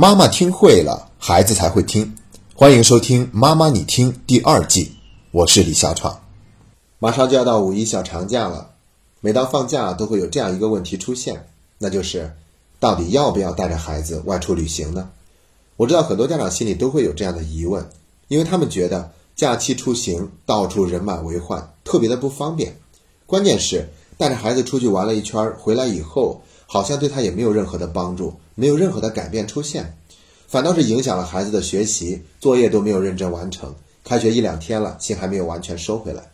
妈妈听会了，孩子才会听。欢迎收听《妈妈你听》第二季，我是李小闯。马上就要到五一小长假了，每到放假都会有这样一个问题出现，那就是到底要不要带着孩子外出旅行呢？我知道很多家长心里都会有这样的疑问，因为他们觉得假期出行到处人满为患，特别的不方便。关键是带着孩子出去玩了一圈，回来以后好像对他也没有任何的帮助，没有任何的改变出现，反倒是影响了孩子的学习，作业都没有认真完成。开学一两天了，心还没有完全收回来。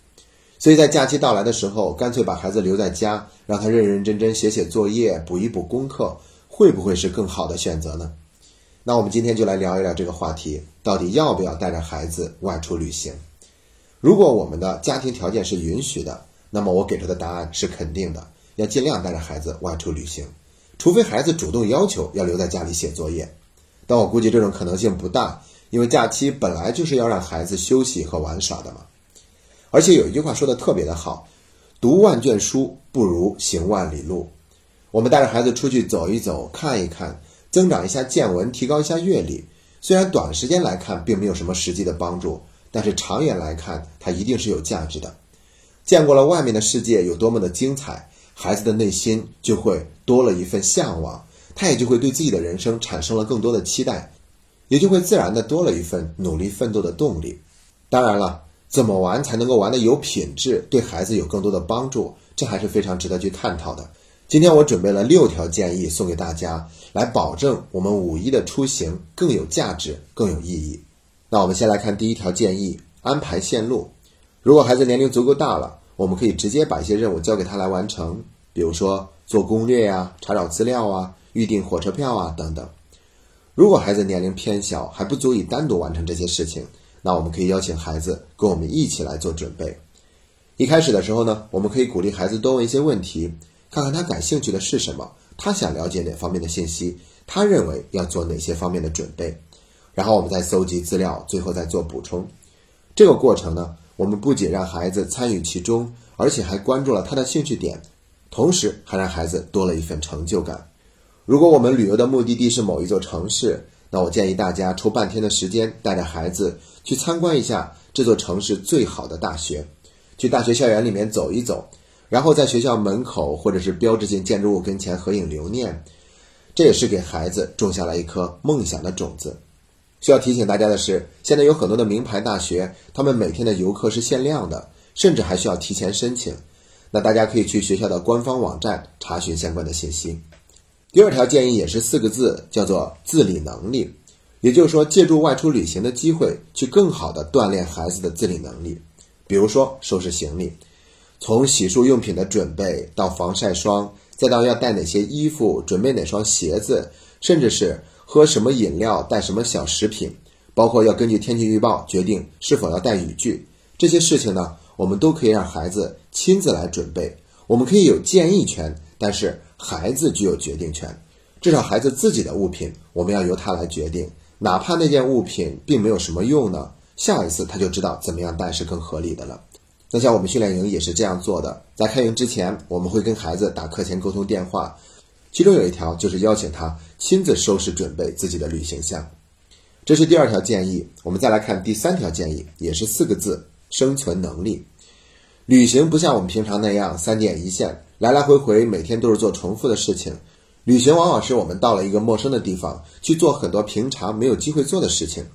所以在假期到来的时候，干脆把孩子留在家，让他认认真真写写作业，补一补功课，会不会是更好的选择呢？那我们今天就来聊一聊这个话题，到底要不要带着孩子外出旅行？如果我们的家庭条件是允许的，那么我给出的答案是肯定的，要尽量带着孩子外出旅行，除非孩子主动要求要留在家里写作业。但我估计这种可能性不大，因为假期本来就是要让孩子休息和玩耍的嘛。而且有一句话说的特别的好，读万卷书不如行万里路。我们带着孩子出去走一走，看一看，增长一下见闻，提高一下阅历。虽然短时间来看并没有什么实际的帮助，但是长远来看，它一定是有价值的。见过了外面的世界有多么的精彩，孩子的内心就会多了一份向往，他也就会对自己的人生产生了更多的期待，也就会自然的多了一份努力奋斗的动力。当然了。怎么玩才能够玩的有品质，对孩子有更多的帮助？这还是非常值得去探讨的。今天我准备了六条建议送给大家，来保证我们五一的出行更有价值、更有意义。那我们先来看第一条建议：安排线路。如果孩子年龄足够大了，我们可以直接把一些任务交给他来完成，比如说做攻略呀、查找资料啊、预订火车票啊等等。如果孩子年龄偏小，还不足以单独完成这些事情。那我们可以邀请孩子跟我们一起来做准备。一开始的时候呢，我们可以鼓励孩子多问一些问题，看看他感兴趣的是什么，他想了解哪方面的信息，他认为要做哪些方面的准备，然后我们再搜集资料，最后再做补充。这个过程呢，我们不仅让孩子参与其中，而且还关注了他的兴趣点，同时还让孩子多了一份成就感。如果我们旅游的目的地是某一座城市，那我建议大家抽半天的时间，带着孩子去参观一下这座城市最好的大学，去大学校园里面走一走，然后在学校门口或者是标志性建筑物跟前合影留念，这也是给孩子种下了一颗梦想的种子。需要提醒大家的是，现在有很多的名牌大学，他们每天的游客是限量的，甚至还需要提前申请。那大家可以去学校的官方网站查询相关的信息。第二条建议也是四个字，叫做自理能力。也就是说，借助外出旅行的机会，去更好的锻炼孩子的自理能力。比如说，收拾行李，从洗漱用品的准备到防晒霜，再到要带哪些衣服、准备哪双鞋子，甚至是喝什么饮料、带什么小食品，包括要根据天气预报决定是否要带雨具，这些事情呢，我们都可以让孩子亲自来准备。我们可以有建议权，但是。孩子具有决定权，至少孩子自己的物品，我们要由他来决定。哪怕那件物品并没有什么用呢，下一次他就知道怎么样带是更合理的了。那像我们训练营也是这样做的，在开营之前，我们会跟孩子打课前沟通电话，其中有一条就是邀请他亲自收拾准备自己的旅行箱。这是第二条建议。我们再来看第三条建议，也是四个字：生存能力。旅行不像我们平常那样三点一线。来来回回，每天都是做重复的事情。旅行往往是我们到了一个陌生的地方，去做很多平常没有机会做的事情。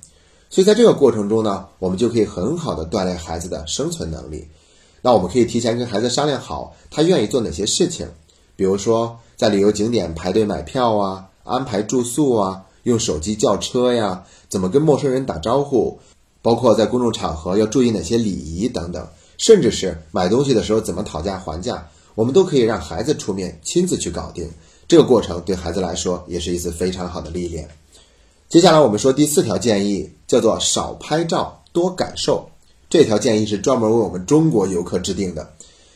所以在这个过程中呢，我们就可以很好的锻炼孩子的生存能力。那我们可以提前跟孩子商量好，他愿意做哪些事情。比如说，在旅游景点排队买票啊，安排住宿啊，用手机叫车呀，怎么跟陌生人打招呼，包括在公众场合要注意哪些礼仪等等，甚至是买东西的时候怎么讨价还价。我们都可以让孩子出面亲自去搞定，这个过程对孩子来说也是一次非常好的历练。接下来我们说第四条建议，叫做少拍照多感受。这条建议是专门为我们中国游客制定的，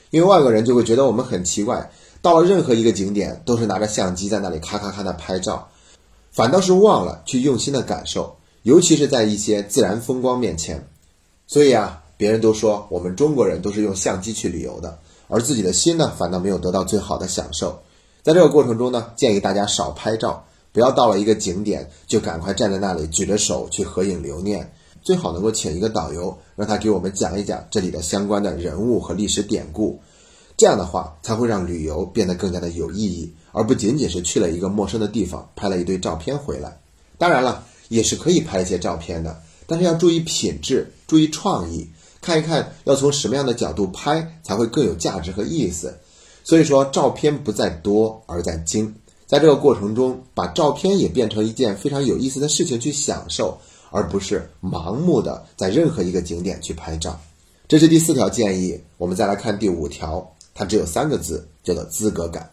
因为外国人就会觉得我们很奇怪，到了任何一个景点都是拿着相机在那里咔咔咔的拍照，反倒是忘了去用心的感受，尤其是在一些自然风光面前。所以啊，别人都说我们中国人都是用相机去旅游的。而自己的心呢，反倒没有得到最好的享受。在这个过程中呢，建议大家少拍照，不要到了一个景点就赶快站在那里举着手去合影留念。最好能够请一个导游，让他给我们讲一讲这里的相关的人物和历史典故。这样的话才会让旅游变得更加的有意义，而不仅仅是去了一个陌生的地方拍了一堆照片回来。当然了，也是可以拍一些照片的，但是要注意品质，注意创意，看一看要从什么样的角度拍才会更有价值和意思。所以说，照片不在多而在精，在这个过程中，把照片也变成一件非常有意思的事情去享受。而不是盲目的在任何一个景点去拍照，这是第四条建议。我们再来看第五条，它只有三个字，叫做资格感。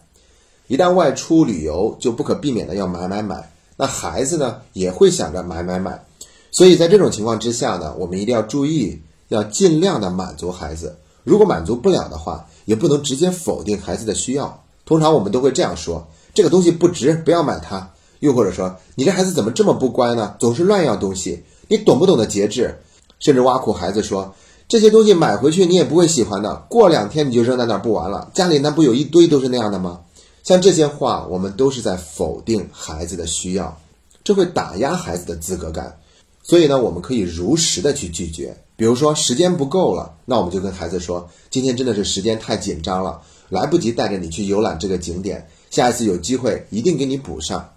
一旦外出旅游，就不可避免的要买买买。那孩子呢，也会想着买买买。所以在这种情况之下呢，我们一定要注意，要尽量的满足孩子。如果满足不了的话，也不能直接否定孩子的需要。通常我们都会这样说：这个东西不值，不要买它。又或者说，你这孩子怎么这么不乖呢？总是乱要东西，你懂不懂得节制？甚至挖苦孩子说，这些东西买回去你也不会喜欢的，过两天你就扔在那儿不玩了。家里那不有一堆都是那样的吗？像这些话，我们都是在否定孩子的需要，这会打压孩子的资格感。所以呢，我们可以如实的去拒绝。比如说时间不够了，那我们就跟孩子说，今天真的是时间太紧张了，来不及带着你去游览这个景点，下一次有机会一定给你补上。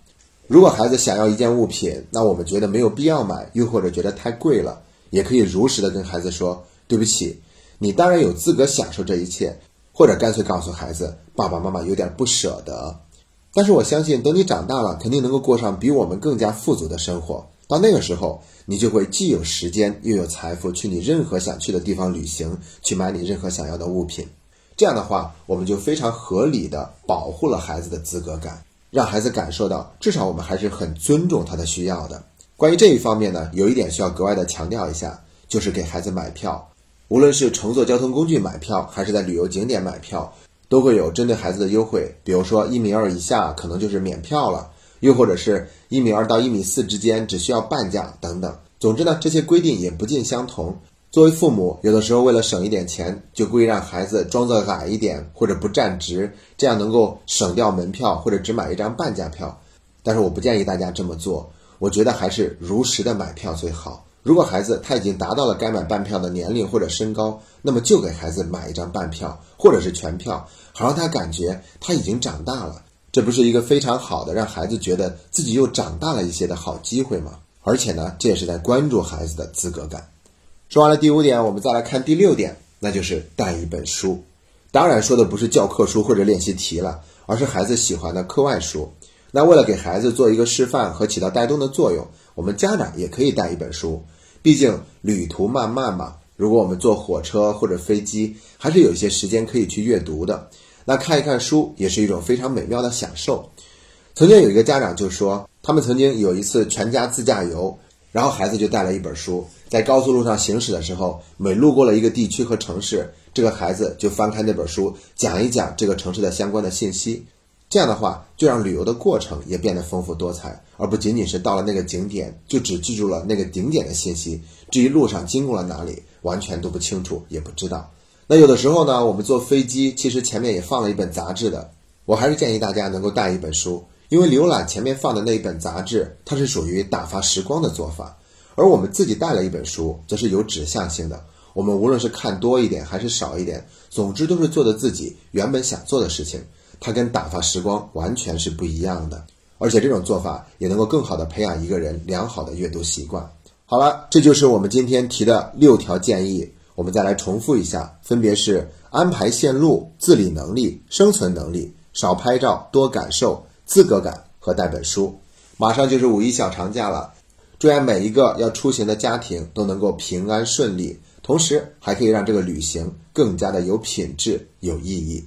如果孩子想要一件物品，那我们觉得没有必要买，又或者觉得太贵了，也可以如实的跟孩子说：“对不起，你当然有资格享受这一切。”或者干脆告诉孩子：“爸爸妈妈有点不舍得。”但是我相信，等你长大了，肯定能够过上比我们更加富足的生活。到那个时候，你就会既有时间又有财富，去你任何想去的地方旅行，去买你任何想要的物品。这样的话，我们就非常合理的保护了孩子的资格感。让孩子感受到，至少我们还是很尊重他的需要的。关于这一方面呢，有一点需要格外的强调一下，就是给孩子买票，无论是乘坐交通工具买票，还是在旅游景点买票，都会有针对孩子的优惠。比如说一米二以下可能就是免票了，又或者是一米二到一米四之间只需要半价等等。总之呢，这些规定也不尽相同。作为父母，有的时候为了省一点钱，就故意让孩子装作矮一点或者不站直，这样能够省掉门票或者只买一张半价票。但是我不建议大家这么做，我觉得还是如实的买票最好。如果孩子他已经达到了该买半票的年龄或者身高，那么就给孩子买一张半票或者是全票，好让他感觉他已经长大了。这不是一个非常好的让孩子觉得自己又长大了一些的好机会吗？而且呢，这也是在关注孩子的资格感。说完了第五点，我们再来看第六点，那就是带一本书。当然说的不是教科书或者练习题了，而是孩子喜欢的课外书。那为了给孩子做一个示范和起到带动的作用，我们家长也可以带一本书。毕竟旅途漫漫嘛，如果我们坐火车或者飞机，还是有一些时间可以去阅读的。那看一看书也是一种非常美妙的享受。曾经有一个家长就说，他们曾经有一次全家自驾游。然后孩子就带了一本书，在高速路上行驶的时候，每路过了一个地区和城市，这个孩子就翻开那本书，讲一讲这个城市的相关的信息。这样的话，就让旅游的过程也变得丰富多彩，而不仅仅是到了那个景点就只记住了那个景点的信息，至于路上经过了哪里，完全都不清楚，也不知道。那有的时候呢，我们坐飞机，其实前面也放了一本杂志的，我还是建议大家能够带一本书。因为浏览前面放的那一本杂志，它是属于打发时光的做法，而我们自己带了一本书，则是有指向性的。我们无论是看多一点还是少一点，总之都是做的自己原本想做的事情。它跟打发时光完全是不一样的，而且这种做法也能够更好的培养一个人良好的阅读习惯。好了，这就是我们今天提的六条建议，我们再来重复一下，分别是安排线路、自理能力、生存能力、少拍照、多感受。资格感和带本书，马上就是五一小长假了，祝愿每一个要出行的家庭都能够平安顺利，同时还可以让这个旅行更加的有品质、有意义。